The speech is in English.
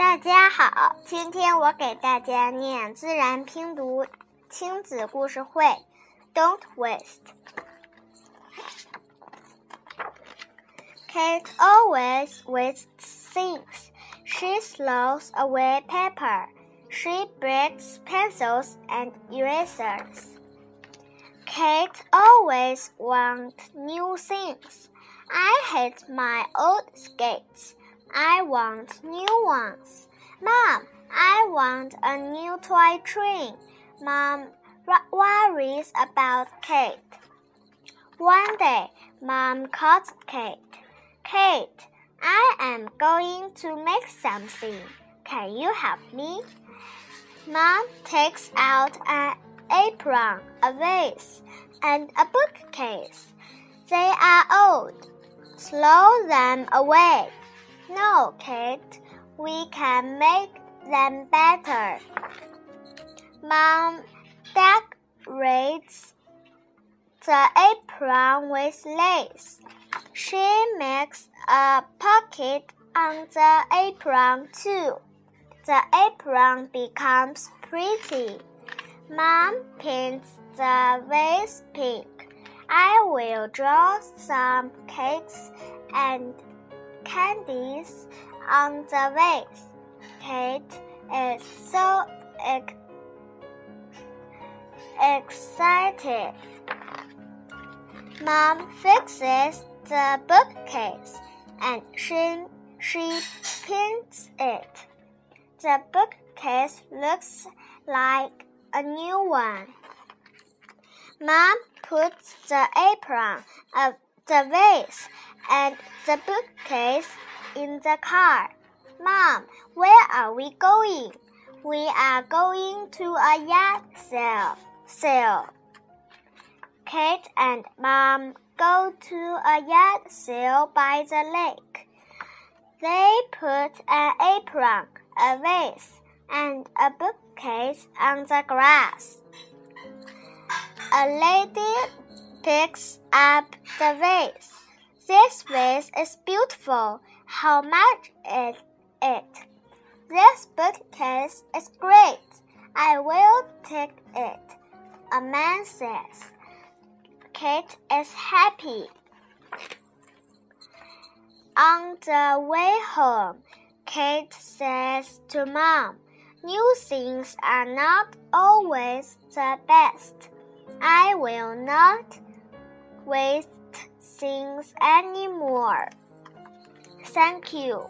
大家好，今天我给大家念自然拼读亲子故事会。Don't waste. Kate always wastes things. She throws away paper. She breaks pencils and erasers. Kate always wants new things. I hate my old skates. I want new ones. Mom, I want a new toy train. Mom worries about Kate. One day, Mom called Kate. Kate, I am going to make something. Can you help me? Mom takes out an apron, a vase, and a bookcase. They are old. Throw them away. No, Kate, we can make them better. Mom decorates the apron with lace. She makes a pocket on the apron too. The apron becomes pretty. Mom paints the vase pink. I will draw some cakes and candies on the vase. Kate is so ex excited. Mom fixes the bookcase and she, she paints it. The bookcase looks like a new one. Mom puts the apron of the vase and the bookcase in the car. Mom, where are we going? We are going to a yard sale. Sale. Kate and Mom go to a yard sale by the lake. They put an apron, a vase, and a bookcase on the grass. A lady picks up the vase. This vase is beautiful. How much is it? This bookcase is great. I will take it. A man says. Kate is happy. On the way home, Kate says to Mom, New things are not always the best. I will not waste things anymore. Thank you.